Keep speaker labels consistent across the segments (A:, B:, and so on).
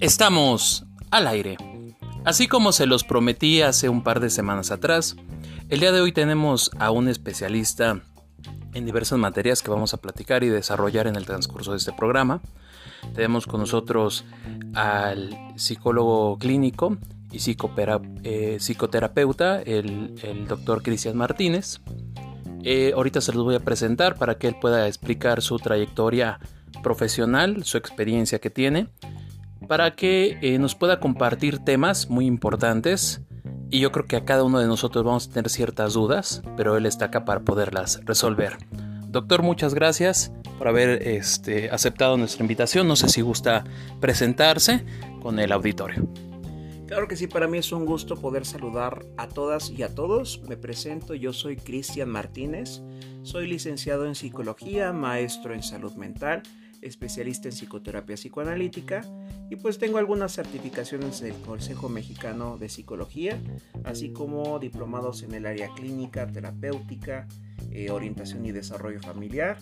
A: Estamos al aire. Así como se los prometí hace un par de semanas atrás, el día de hoy tenemos a un especialista en diversas materias que vamos a platicar y desarrollar en el transcurso de este programa. Tenemos con nosotros al psicólogo clínico y eh, psicoterapeuta, el, doctor Cristian Martínez. Eh, ahorita se los voy a presentar para que él pueda explicar su trayectoria profesional, su experiencia que tiene, para que eh, nos pueda compartir temas muy importantes. Y yo creo que a cada uno de nosotros vamos a tener ciertas dudas, pero él está acá para poderlas resolver. Doctor, muchas gracias por haber este, aceptado nuestra invitación. No sé si gusta presentarse con el auditorio.
B: Claro que sí, para mí es un gusto poder saludar a todas y a todos. Me presento, yo soy Cristian Martínez, soy licenciado en psicología, maestro en salud mental, especialista en psicoterapia psicoanalítica y pues tengo algunas certificaciones del Consejo Mexicano de Psicología, así como diplomados en el área clínica, terapéutica, eh, orientación y desarrollo familiar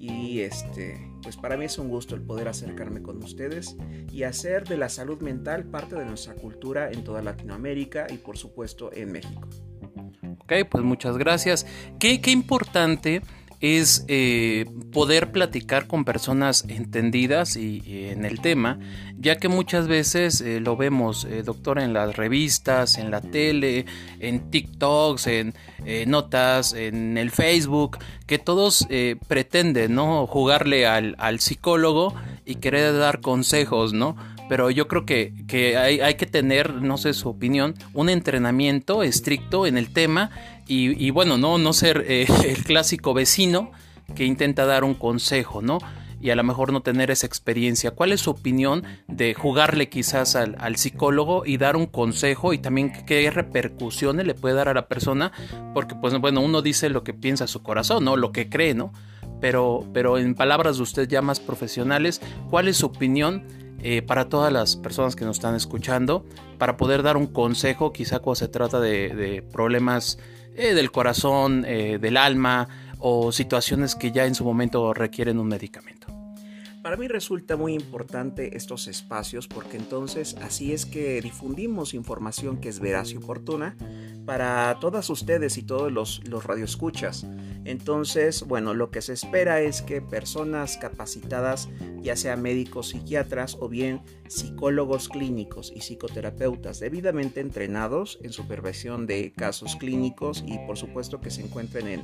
B: y este, pues para mí es un gusto el poder acercarme con ustedes y hacer de la salud mental parte de nuestra cultura en toda Latinoamérica y por supuesto en México.
A: Ok, pues muchas gracias. Qué, qué importante es eh, poder platicar con personas entendidas y, en el tema, ya que muchas veces eh, lo vemos, eh, doctor, en las revistas, en la tele, en TikToks, en notas, en el Facebook, que todos pretenden, ¿no? Jugarle al, al psicólogo y querer dar consejos, ¿no? pero yo creo que, que hay, hay, que tener, no sé su opinión, un entrenamiento estricto en el tema y, bueno, no, no ser eh, el clásico vecino que intenta dar un consejo, ¿no? Y a lo mejor no tener esa experiencia. ¿Cuál es su opinión de jugarle quizás al, psicólogo y dar un consejo y también qué repercusiones le puede dar a la persona? Porque pues bueno, uno dice lo que piensa su corazón, ¿no? Lo que cree, ¿no? Pero, pero en palabras de usted ya más profesionales, ¿cuál es su opinión eh, para todas las personas que nos están escuchando, para poder dar un consejo, quizá cuando se trata de, problemas eh, del corazón, eh, del alma o situaciones que ya en su momento requieren un medicamento.
B: Para mí resulta muy importante estos espacios porque entonces así es que difundimos información que es veraz y oportuna para todas ustedes y todos los, los radioescuchas. Entonces, bueno, lo que se espera es que personas capacitadas, ya sea médicos, psiquiatras o bien psicólogos clínicos y psicoterapeutas debidamente entrenados en supervisión de casos clínicos y por supuesto que se encuentren en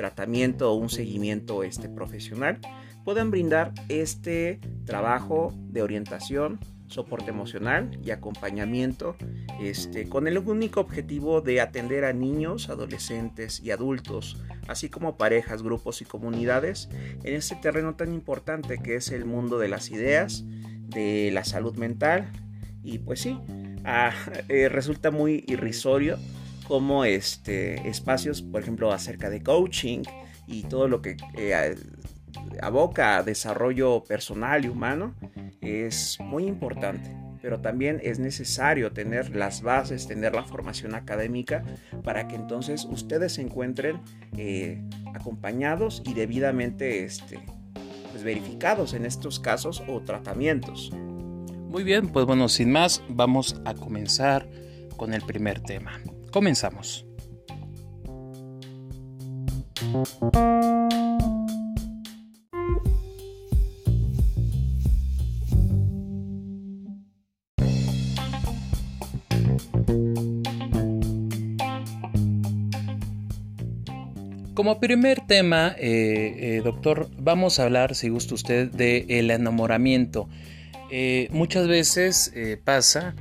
B: tratamiento o un seguimiento este, profesional, puedan brindar este trabajo de orientación, soporte emocional y acompañamiento este, con el único objetivo de atender a niños, adolescentes y adultos, así como parejas, grupos y comunidades en este terreno tan importante que es el mundo de las ideas, de la salud mental. Y pues sí, ah, eh, resulta muy irrisorio como este, espacios, por ejemplo, acerca de coaching y todo lo que eh, aboca a desarrollo personal y humano es muy importante, pero también es necesario tener las bases, tener la formación académica para que entonces ustedes se encuentren eh, acompañados y debidamente este, pues, verificados en estos casos o tratamientos.
A: Muy bien, pues bueno, sin más, vamos a comenzar con el primer tema. Comenzamos. Como primer tema, eh, eh, doctor, vamos a hablar, si gusta usted, del el enamoramiento. Eh, muchas veces pasa,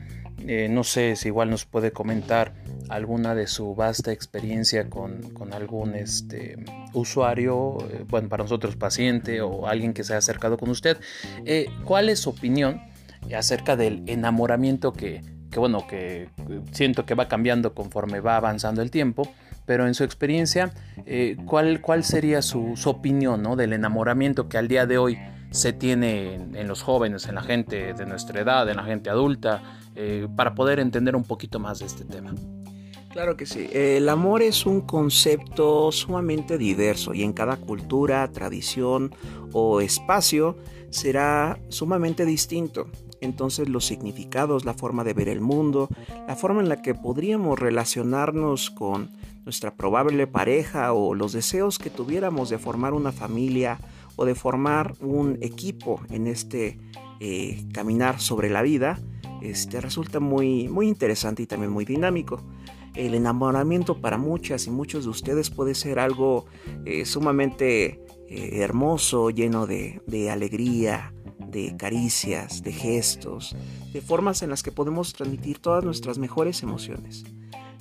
A: no sé si igual nos puede comentar alguna de su vasta experiencia con, algún este, usuario, bueno, para nosotros paciente o alguien que se ha acercado con usted. ¿Cuál es su opinión acerca del enamoramiento que, que, bueno, que siento que va cambiando conforme va avanzando el tiempo? pero en su experiencia, eh, ¿cuál, ¿cuál, sería su, opinión ¿no? del enamoramiento que al día de hoy se tiene en, los jóvenes, en la gente de nuestra edad, en la gente adulta, eh, para poder entender un poquito más de este tema?
B: Claro que sí. El amor es un concepto sumamente diverso y en cada cultura, tradición o espacio será sumamente distinto. Entonces los significados, la forma de ver el mundo, la forma en la que podríamos relacionarnos con nuestra probable pareja o los deseos que tuviéramos de formar una familia o de formar un equipo en este eh, caminar sobre la vida, este, resulta muy, muy interesante y también muy dinámico. El enamoramiento para muchas y muchos de ustedes puede ser algo eh, sumamente eh, hermoso, lleno de, de alegría, de caricias, de gestos, de formas en las que podemos transmitir todas nuestras mejores emociones.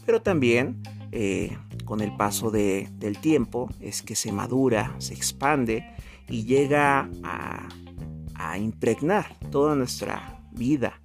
B: Pero también con el paso de, del tiempo es que se madura, se expande y llega a, impregnar toda nuestra vida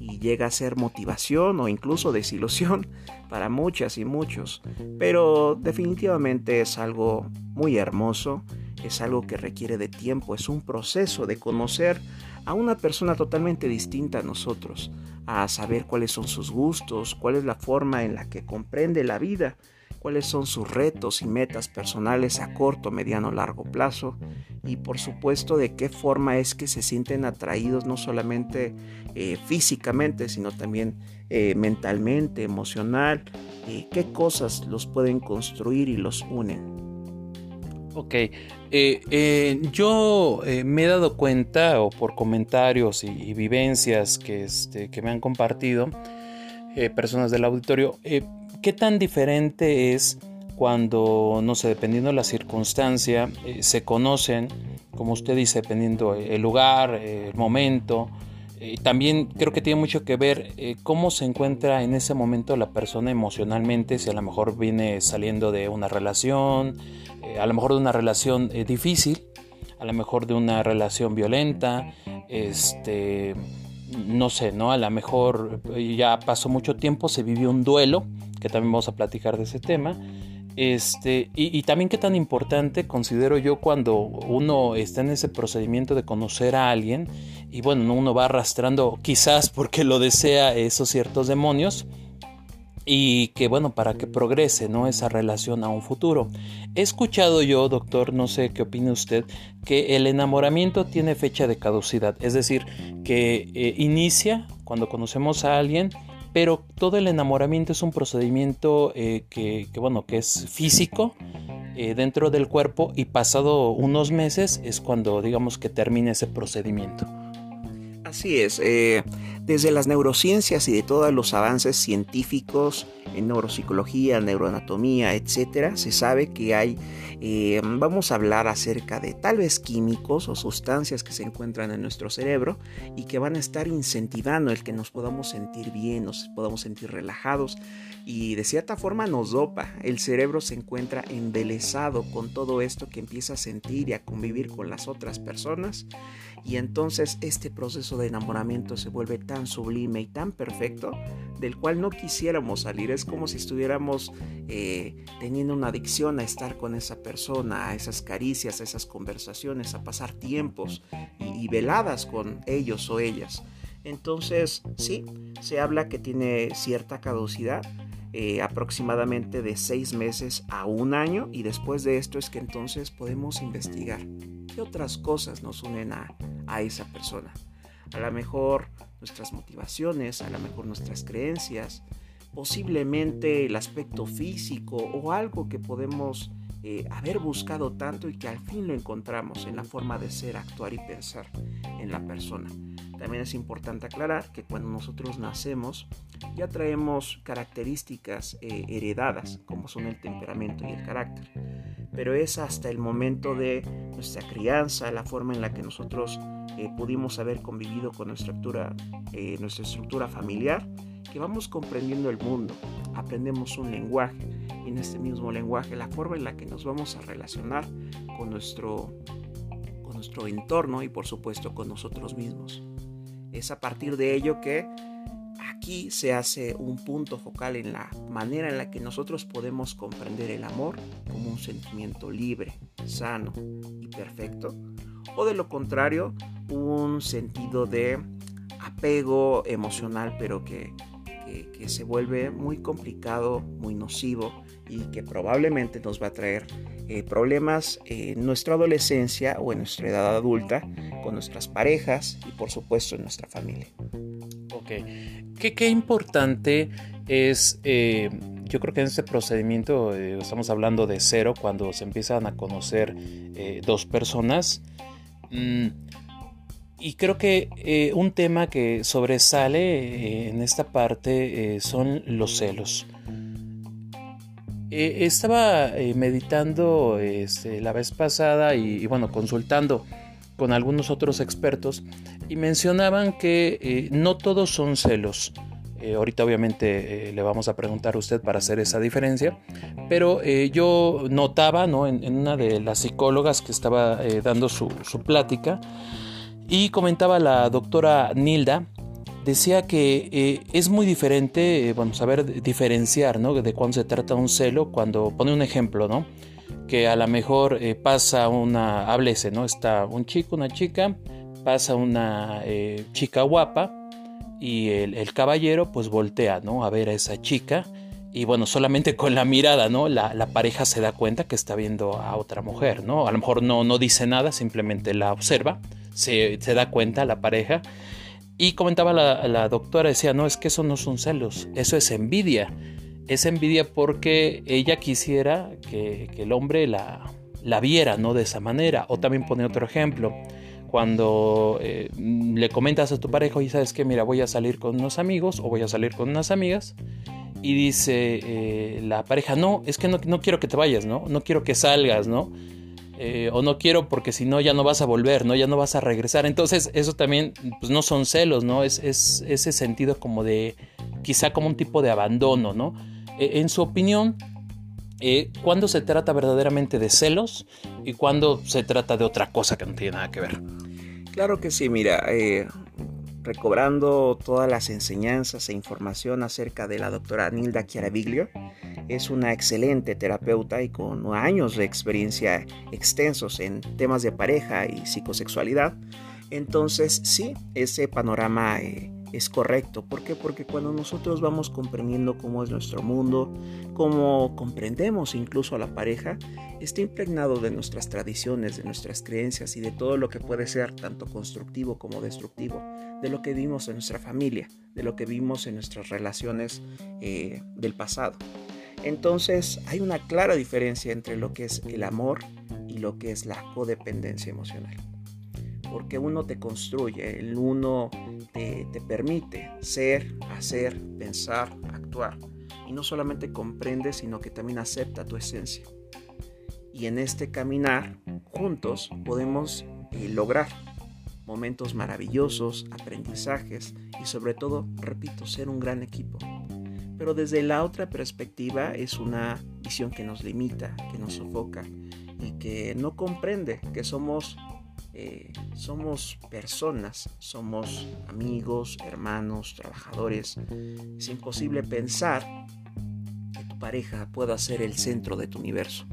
B: y llega a ser motivación o incluso desilusión para muchas y muchos. Pero definitivamente es algo muy hermoso, es algo que requiere de tiempo, es un proceso de conocer a una persona totalmente distinta a nosotros, a saber cuáles son sus gustos, cuál es la forma en la que comprende la vida cuáles son sus retos y metas personales a corto, mediano, largo plazo y por supuesto de qué forma es que se sienten atraídos no solamente eh, físicamente, sino también eh, mentalmente, emocional, eh, qué cosas los pueden construir y los unen.
A: Ok, yo me he dado cuenta, o por comentarios y, vivencias que, este, que me han compartido personas del auditorio, ¿Qué tan diferente es cuando, no sé, dependiendo de la circunstancia, eh, se conocen, como usted dice, dependiendo el lugar, el momento? Eh, también creo que tiene mucho que ver eh, cómo se encuentra en ese momento la persona emocionalmente, si a lo mejor viene saliendo de una relación, a lo mejor de una relación difícil, a lo mejor de una relación violenta, este, no sé, ¿no? A lo mejor ya pasó mucho tiempo, se vivió un duelo que también vamos a platicar de ese tema. Este, y, también qué tan importante considero yo cuando uno está en ese procedimiento de conocer a alguien y bueno, uno va arrastrando quizás porque lo desea esos ciertos demonios y que bueno, para que progrese ¿no? esa relación a un futuro. He escuchado yo, doctor, no sé qué opina usted, que el enamoramiento tiene fecha de caducidad, es decir, que eh, inicia cuando conocemos a alguien, pero todo el enamoramiento es un procedimiento eh, que, bueno, que es físico eh, dentro del cuerpo y pasado unos meses es cuando digamos que termina ese procedimiento.
B: Así es, eh, desde las neurociencias y de todos los avances científicos en neuropsicología, neuroanatomía, etcétera, se sabe que hay, eh, vamos a hablar acerca de tal vez químicos o sustancias que se encuentran en nuestro cerebro y que van a estar incentivando el que nos podamos sentir bien, nos podamos sentir relajados y de cierta forma nos dopa. El cerebro se encuentra embelesado con todo esto que empieza a sentir y a convivir con las otras personas y entonces este proceso de enamoramiento se vuelve tan sublime y tan perfecto del cual no quisiéramos salir. Es como si estuviéramos eh, teniendo una adicción a estar con esa persona, a esas caricias, a esas conversaciones, a pasar tiempos y, y veladas con ellos o ellas. Entonces, sí, se habla que tiene cierta caducidad, eh, aproximadamente de seis meses a un año y después de esto es que entonces podemos investigar qué otras cosas nos unen a, esa persona. A lo mejor nuestras motivaciones, a lo mejor nuestras creencias, posiblemente el aspecto físico o algo que podemos eh, haber buscado tanto y que al fin lo encontramos en la forma de ser, actuar y pensar en la persona. También es importante aclarar que cuando nosotros nacemos ya traemos características eh, heredadas, como son el temperamento y el carácter. Pero es hasta el momento de nuestra crianza, la forma en la que nosotros eh, pudimos haber convivido con nuestra estructura, nuestra estructura familiar, que vamos comprendiendo el mundo, aprendemos un lenguaje y en este mismo lenguaje la forma en la que nos vamos a relacionar con nuestro, con nuestro entorno y por supuesto con nosotros mismos. Es a partir de ello que aquí se hace un punto focal en la manera en la que nosotros podemos comprender el amor como un sentimiento libre, sano y perfecto, o de lo contrario, un sentido de apego emocional, pero que que, se vuelve muy complicado, muy nocivo y que probablemente nos va a traer eh, problemas en nuestra adolescencia o en nuestra edad adulta con nuestras parejas y por supuesto en nuestra familia.
A: Ok, qué, qué importante es, eh, yo creo que en este procedimiento eh, estamos hablando de cero cuando se empiezan a conocer dos personas. Mm, y creo que un tema que sobresale en esta parte son los celos. Estaba meditando este, la vez pasada y, bueno, consultando con algunos otros expertos y mencionaban que no todos son celos. ahorita obviamente le vamos a preguntar a usted para hacer esa diferencia, pero yo notaba ¿no? en, una de las psicólogas que estaba dando su, su plática, y comentaba la doctora Nilda, decía que eh, es muy diferente, eh, vamos a ver, diferenciar, ¿no? De cuándo se trata un celo, cuando pone un ejemplo, ¿no? Que a lo mejor eh, pasa una, háblese, ¿no? Está un chico, una chica, pasa una chica guapa y el, caballero pues voltea, ¿no? A ver a esa chica y bueno, solamente con la mirada, ¿no? La, la, pareja se da cuenta que está viendo a otra mujer, ¿no? A lo mejor no, no dice nada, simplemente la observa se, da cuenta la pareja. Y comentaba la, doctora, decía, no, es que eso no son celos, eso es envidia. Es envidia porque ella quisiera que, el hombre la, la, viera, ¿no? De esa manera. O también pone otro ejemplo. Cuando eh, le comentas a tu pareja, y sabes que, mira, voy a salir con unos amigos o voy a salir con unas amigas. Y dice eh, la pareja, no, es que no, no quiero que te vayas, ¿no? No quiero que salgas, ¿no? Eh, o no quiero porque si no ya no vas a volver, ¿no? Ya no vas a regresar. Entonces eso también pues no son celos, ¿no? Es, ese sentido como de quizá como un tipo de abandono, ¿no? E, en su opinión, eh, ¿cuándo se trata verdaderamente de celos y cuándo se trata de otra cosa que no tiene nada que ver?
B: Claro que sí, mira, eh, recobrando todas las enseñanzas e información acerca de la doctora Nilda Chiaraviglio, es una excelente terapeuta y con años de experiencia extensos en temas de pareja y psicosexualidad. Entonces sí, ese panorama eh, es correcto. ¿Por qué? Porque cuando nosotros vamos comprendiendo cómo es nuestro mundo, cómo comprendemos incluso a la pareja, está impregnado de nuestras tradiciones, de nuestras creencias y de todo lo que puede ser tanto constructivo como destructivo, de lo que vimos en nuestra familia, de lo que vimos en nuestras relaciones eh, del pasado. Entonces hay una clara diferencia entre lo que es el amor y lo que es la codependencia emocional. Porque uno te construye, el uno te, permite ser, hacer, pensar, actuar. Y no solamente comprende, sino que también acepta tu esencia. Y en este caminar, juntos, podemos eh, lograr momentos maravillosos, aprendizajes y sobre todo, repito, ser un gran equipo pero desde la otra perspectiva es una visión que nos limita, que nos sofoca y que no comprende que somos, eh, somos personas, somos amigos, hermanos, trabajadores. Es imposible pensar que tu pareja pueda ser el centro de tu universo,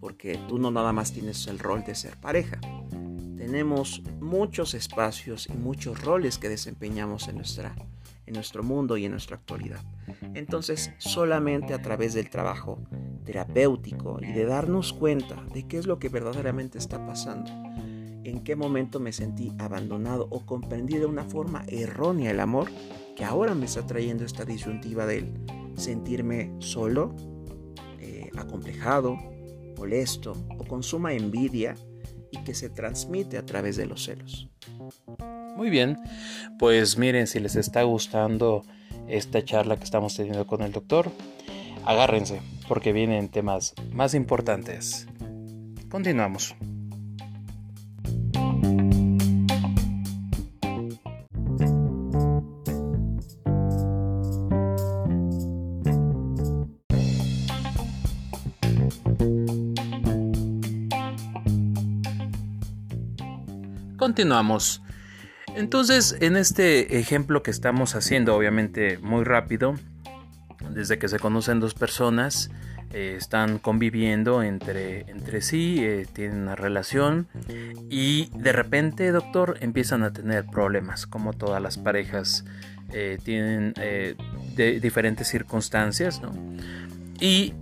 B: porque tú no nada más tienes el rol de ser pareja. Tenemos muchos espacios y muchos roles que desempeñamos en nuestra en nuestro mundo y en nuestra actualidad. Entonces, solamente a través del trabajo terapéutico y de darnos cuenta de qué es lo que verdaderamente está pasando, en qué momento me sentí abandonado o comprendí de una forma errónea el amor, que ahora me está trayendo esta disyuntiva del sentirme solo, eh, acomplejado, molesto o con suma envidia y que se transmite a través de los celos.
A: Muy bien, pues miren, si les está gustando esta charla que estamos teniendo con el doctor, agárrense, porque vienen temas más importantes. Continuamos. Continuamos. Entonces, en este ejemplo que estamos haciendo, obviamente muy rápido, desde que se conocen dos personas, eh, están conviviendo entre, entre sí, eh, tienen una relación y de repente, doctor, empiezan a tener problemas, como todas las parejas eh, tienen de diferentes circunstancias, ¿no? Y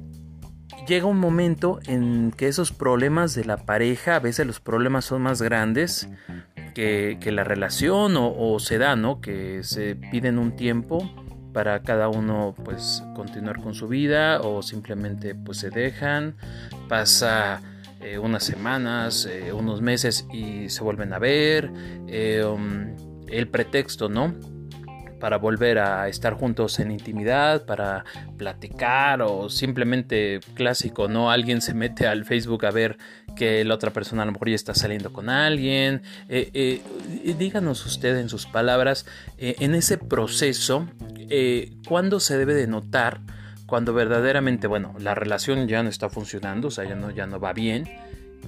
A: llega un momento en que esos problemas de la pareja, a veces los problemas son más grandes que, la relación o, se da, ¿no? Que se piden un tiempo para cada uno pues continuar con su vida o simplemente pues se dejan, pasa eh, unas semanas, eh, unos meses y se vuelven a ver, eh, um, el pretexto, ¿no? Para volver a estar juntos en intimidad, para platicar o simplemente clásico, ¿no? Alguien se mete al Facebook a ver que la otra persona a lo mejor ya está saliendo con alguien. Eh, eh, díganos usted en sus palabras, eh, en ese proceso, ¿cuándo se debe de notar? Cuando verdaderamente, bueno, la relación ya no está funcionando, o sea, ya no, ya no va bien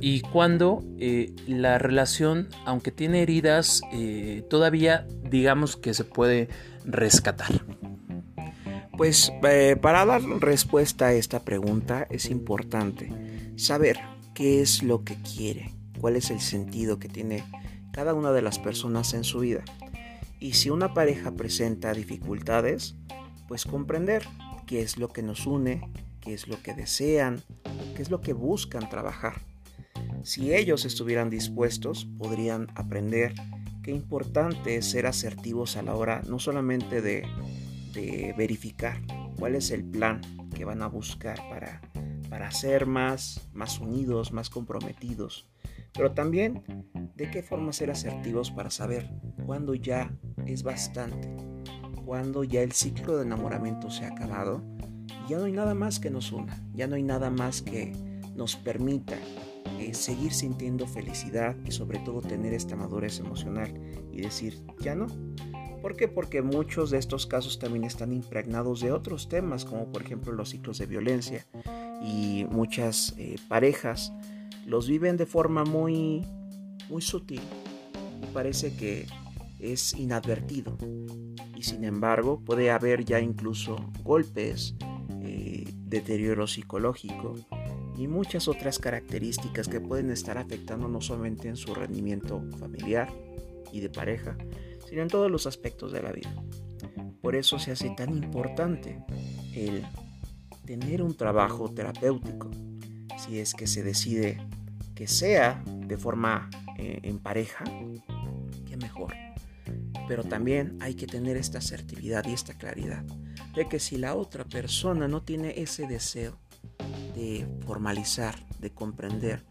A: y cuando eh, la relación, aunque tiene heridas, eh, todavía digamos que se puede rescatar.
B: Pues eh, para dar respuesta a esta pregunta es importante saber qué es lo que quiere, cuál es el sentido que tiene cada una de las personas en su vida. Y si una pareja presenta dificultades, pues comprender qué es lo que nos une, qué es lo que desean, qué es lo que buscan trabajar. Si ellos estuvieran dispuestos, podrían aprender qué importante es ser asertivos a la hora no solamente de, verificar cuál es el plan que van a buscar para, para ser más, más unidos, más comprometidos, pero también de qué forma ser asertivos para saber cuándo ya es bastante, cuándo ya el ciclo de enamoramiento se ha acabado y ya no hay nada más que nos una, ya no hay nada más que nos permita seguir sintiendo felicidad y sobre todo tener esta madurez emocional y decir, ya no. ¿Por qué? Porque muchos de estos casos también están impregnados de otros temas, como por ejemplo los ciclos de violencia. Y muchas eh, parejas los viven de forma muy, muy sutil y parece que es inadvertido. Y sin embargo puede haber ya incluso golpes, eh, deterioro psicológico, y muchas otras características que pueden estar afectando no solamente en su rendimiento familiar y de pareja, sino en todos los aspectos de la vida. Por eso se hace tan importante el tener un trabajo terapéutico, si es que se decide que sea de forma eh, en pareja, que mejor. Pero también hay que tener esta asertividad y esta claridad de que si la otra persona no tiene ese deseo, de formalizar, de comprender,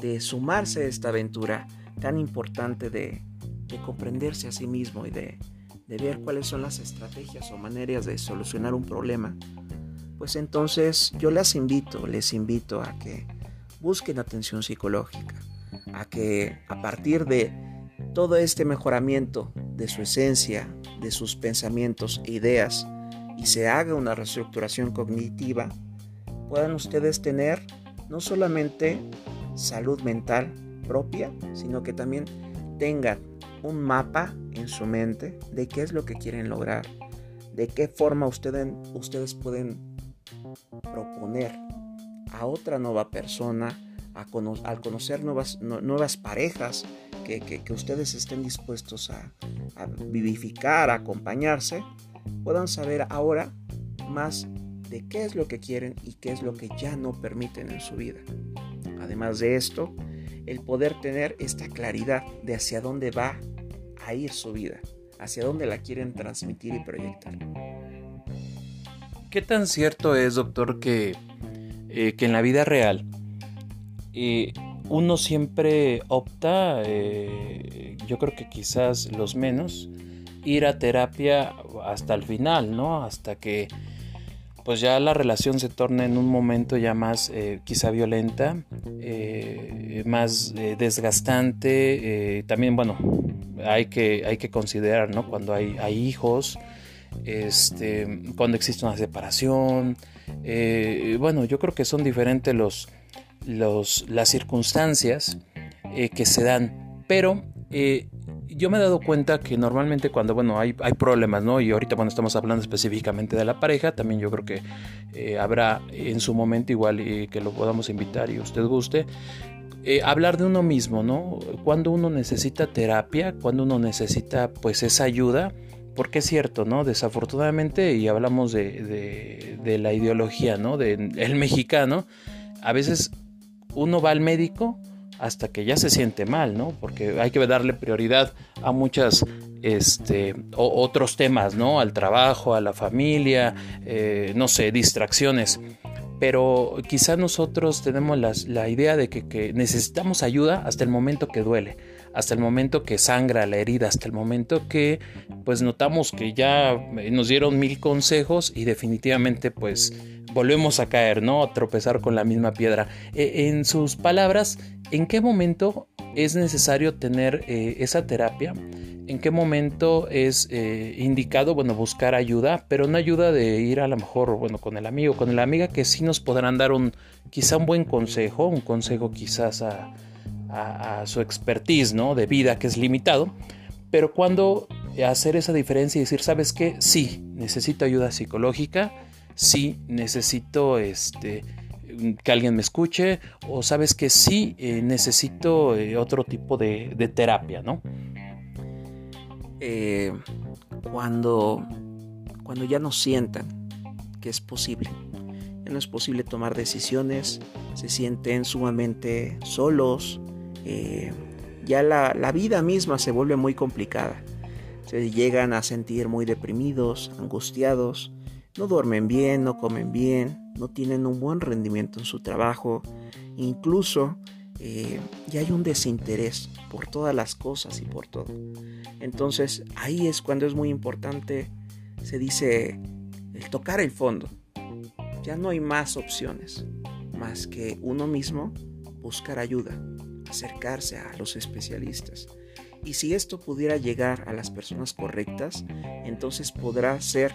B: de sumarse a esta aventura tan importante de, comprenderse a sí mismo y de, de ver cuáles son las estrategias o maneras de solucionar un problema, pues entonces yo les invito, les invito a que busquen atención psicológica, a que a partir de todo este mejoramiento de su esencia, de sus pensamientos e ideas, y se haga una reestructuración cognitiva, puedan ustedes tener no solamente salud mental propia, sino que también tengan un mapa en su mente de qué es lo que quieren lograr, de qué forma ustedes, ustedes pueden proponer a otra nueva persona, al conocer nuevas, nuevas parejas, que, ustedes estén dispuestos a vivificar, a acompañarse, puedan saber ahora más de qué es lo que quieren y qué es lo que ya no permiten en su vida. Además de esto, el poder tener esta claridad de hacia dónde va a ir su vida, hacia dónde la quieren transmitir y proyectar.
A: ¿Qué tan cierto es, doctor, que, eh, que en la vida real eh, uno siempre opta, eh, yo creo que quizás los menos, ir a terapia hasta el final, ¿no? Hasta que pues ya la relación se torna en un momento ya más eh, quizá violenta, eh, más eh, desgastante. también, bueno, hay que, hay que considerar, ¿no? Cuando hay, hay hijos, este, cuando existe una separación. bueno, yo creo que son diferentes los, los, las circunstancias que se dan, pero yo me he dado cuenta que normalmente cuando, bueno, hay, hay problemas, ¿no? Y ahorita, bueno, estamos hablando específicamente de la pareja, también yo creo que eh, habrá en su momento igual y que lo podamos invitar y usted guste. Eh, hablar de uno mismo, ¿no? Cuando uno necesita terapia, cuando uno necesita pues esa ayuda, porque es cierto, ¿no? Desafortunadamente, y hablamos de, de, la ideología, ¿no? Del mexicano, a veces uno va al médico hasta que ya se siente mal, ¿no? Porque hay que darle prioridad a muchas este, otros temas, ¿no? Al trabajo, a la familia, eh, no sé, distracciones. Pero quizá nosotros tenemos la idea de que, necesitamos ayuda hasta el momento que duele, hasta el momento que sangra la herida, hasta el momento que pues notamos que ya nos dieron mil consejos y definitivamente pues volvemos a caer, ¿no? A tropezar con la misma piedra. E, en sus palabras, ¿en qué momento es necesario tener eh, esa terapia? ¿En qué momento es eh, indicado, bueno, buscar ayuda, pero una ayuda de ir a lo mejor, bueno, con el amigo, con la amiga, que sí nos podrán dar un, quizá un buen consejo, un consejo quizás a, su expertise, ¿no? De vida que es limitado, pero cuando hacer esa diferencia y decir, ¿sabes qué? Sí, necesito ayuda psicológica, sí, necesito este que alguien me escuche o sabes que sí eh, necesito eh, otro tipo de, terapia, ¿no?
B: Eh, cuando, cuando ya no sientan que es posible, ya no es posible tomar decisiones, se sienten sumamente solos, ya la, la vida misma se vuelve muy complicada, se llegan a sentir muy deprimidos, angustiados, no duermen bien, no comen bien, no tienen un buen rendimiento en su trabajo, incluso eh, ya hay un desinterés por todas las cosas y por todo. Entonces ahí es cuando es muy importante, se dice, el tocar el fondo. Ya no hay más opciones más que uno mismo buscar ayuda, acercarse a los especialistas. Y si esto pudiera llegar a las personas correctas, entonces podrá ser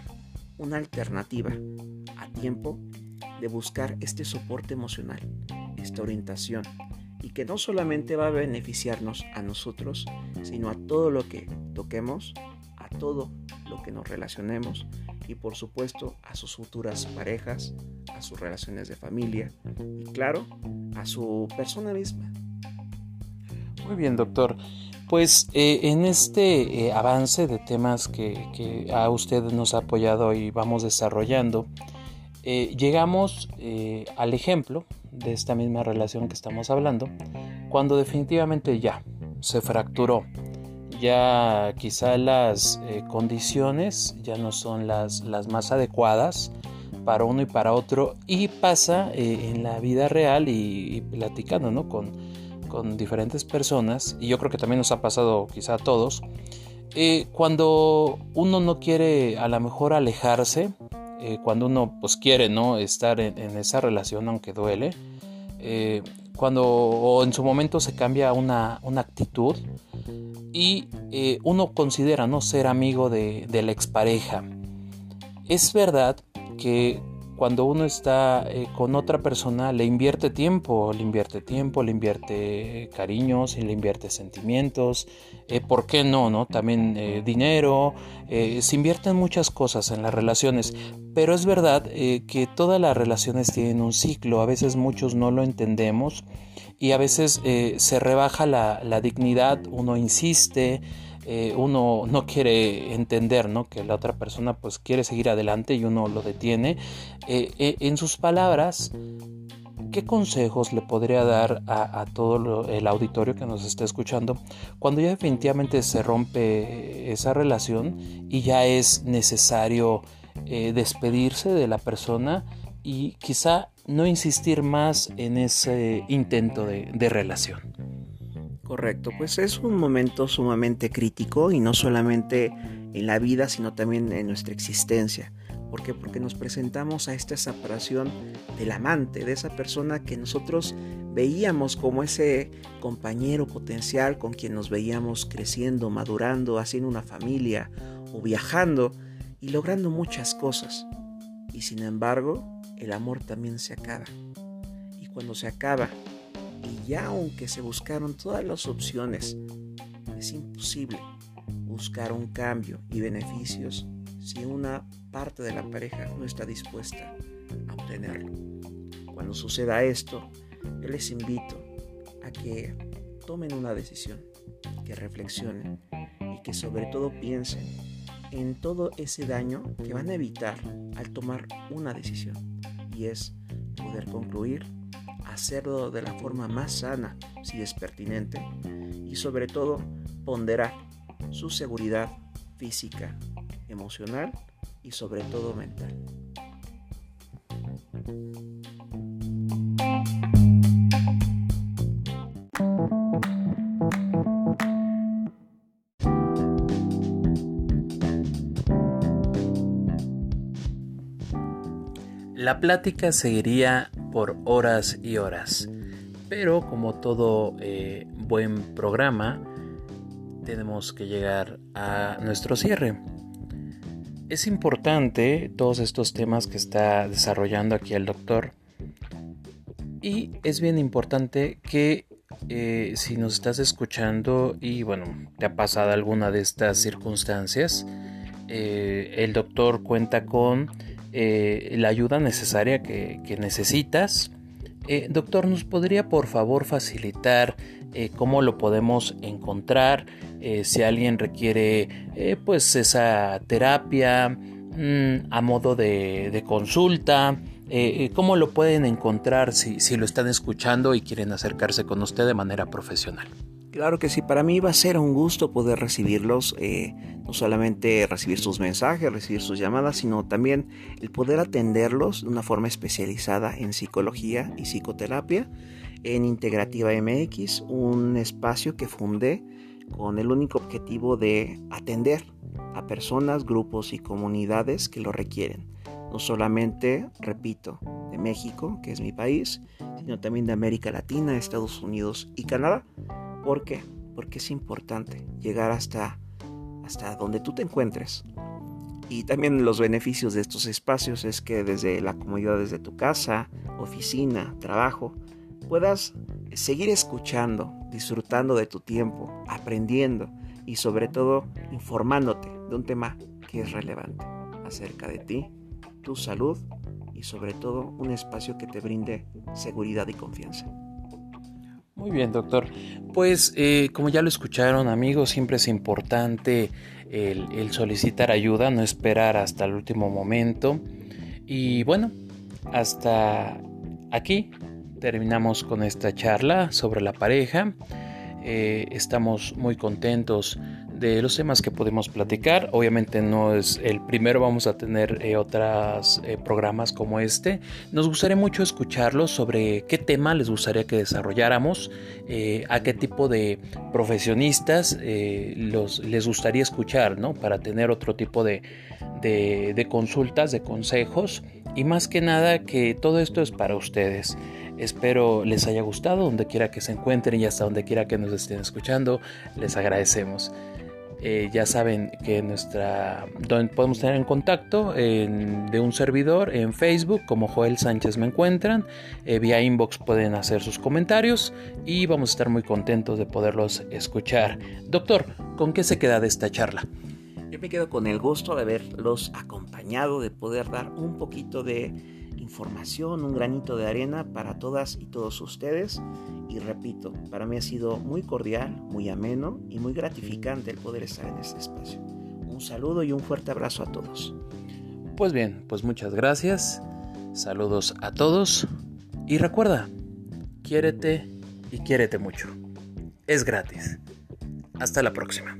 B: una alternativa a tiempo de buscar este soporte emocional, esta orientación, y que no solamente va a beneficiarnos a nosotros, sino a todo lo que toquemos, a todo lo que nos relacionemos y por supuesto a sus futuras parejas, a sus relaciones de familia y claro, a su persona misma.
A: Muy bien, doctor. Pues eh, en este eh, avance de temas que, a usted nos ha apoyado y vamos desarrollando, eh, llegamos al ejemplo de esta misma relación que estamos hablando, cuando definitivamente ya se fracturó, ya quizá las condiciones ya no son las, las, más adecuadas para uno y para otro y pasa en la vida real y, platicando ¿no? con, con, diferentes personas y yo creo que también nos ha pasado quizá a todos cuando uno no quiere a lo mejor alejarse eh, cuando uno pues quiere no estar en, esa relación aunque duele eh, cuando o en su momento se cambia una, actitud y eh, uno considera no ser amigo de, de la expareja. Es verdad que cuando uno está eh, con otra persona le invierte tiempo, le invierte tiempo, le invierte cariños, le invierte sentimientos, eh, ¿por qué no? no? También eh, dinero, se invierten muchas cosas en las relaciones, pero es verdad que todas las relaciones tienen un ciclo, a veces muchos no lo entendemos y a veces se rebaja la, la dignidad, uno insiste, eh, uno no quiere entender ¿no? que la otra persona pues quiere seguir adelante y uno lo detiene. Eh, eh, en sus palabras, ¿qué consejos le podría dar a, todo el auditorio que nos está escuchando cuando ya definitivamente se rompe esa relación y ya es necesario despedirse de la persona y quizá no insistir más en ese intento de relación?
B: Correcto, pues es un momento sumamente crítico y no solamente en la vida, sino también en nuestra existencia. ¿Por qué? Porque nos presentamos a esta separación del amante, de esa persona que nosotros veíamos como ese compañero potencial con quien nos veíamos creciendo, madurando, haciendo una familia o viajando y logrando muchas cosas. Y sin embargo, el amor también se acaba. Y cuando se acaba, y ya aunque se buscaron todas las opciones, es imposible buscar un cambio y beneficios si una parte de la pareja no está dispuesta a obtenerlo. Cuando suceda esto, yo les invito a que tomen una decisión, que reflexionen y que sobre todo piensen en todo ese daño que van a evitar al tomar una decisión. Y es poder concluir, hacerlo de la forma más sana si es pertinente y sobre todo ponderar su seguridad física, emocional y sobre todo mental.
A: La plática seguiría por horas y horas, pero como todo eh, buen programa, tenemos que llegar a nuestro cierre. Es importante todos estos temas que está desarrollando aquí el doctor y es bien importante que eh, si nos estás escuchando y bueno, te ha pasado alguna de estas circunstancias, eh, el doctor cuenta con eh, la ayuda necesaria que, necesitas. Eh, doctor, ¿nos podría por favor facilitar eh, cómo lo podemos encontrar? si alguien requiere pues esa terapia mm, a modo de, consulta, ¿cómo lo pueden encontrar si lo están escuchando y quieren acercarse con usted de manera profesional?
B: Claro que sí, para mí va a ser un gusto poder recibirlos, eh, no solamente recibir sus mensajes, recibir sus llamadas, sino también el poder atenderlos de una forma especializada en psicología y psicoterapia en Integrativa MX, un espacio que fundé con el único objetivo de atender a personas, grupos y comunidades que lo requieren. No solamente, repito, de México, que es mi país, sino también de América Latina, Estados Unidos y Canadá ¿Por qué? Porque es importante llegar hasta, hasta donde tú te encuentres. Y también los beneficios de estos espacios es que desde la comodidad desde tu casa, oficina, trabajo, puedas seguir escuchando, disfrutando de tu tiempo, aprendiendo y sobre todo informándote de un tema que es relevante acerca de ti, tu salud y sobre todo un espacio que te brinde seguridad y confianza.
A: Muy bien, doctor. Pues eh, como ya lo escucharon amigos, siempre es importante el, solicitar ayuda, no esperar hasta el último momento. Y bueno, hasta aquí terminamos con esta charla sobre la pareja. Eh, estamos muy contentos de los temas que podemos platicar. Obviamente no es el primero, vamos a tener eh, otros eh, programas como este. Nos gustaría mucho escucharlos sobre qué tema les gustaría que desarrolláramos, eh, a qué tipo de profesionistas los, les gustaría escuchar, ¿no? Para tener otro tipo de, de consultas, de consejos y más que nada que todo esto es para ustedes. Espero les haya gustado donde quiera que se encuentren y hasta donde quiera que nos estén escuchando. Les agradecemos. Eh, ya saben que nuestra donde podemos tener en contacto de un servidor en Facebook como Joel Sánchez me encuentran. Eh, vía inbox pueden hacer sus comentarios y vamos a estar muy contentos de poderlos escuchar. Doctor con qué se queda de esta charla
B: yo me quedo con el gusto de haberlos acompañado de poder dar un poquito de información, un granito de arena para todas y todos ustedes. Y repito, para mí ha sido muy cordial, muy ameno y muy gratificante el poder estar en este espacio. Un saludo y un fuerte abrazo a todos.
A: Pues bien, pues muchas gracias. Saludos a todos. Y recuerda, quiérete y quiérete mucho. Es gratis. Hasta la próxima.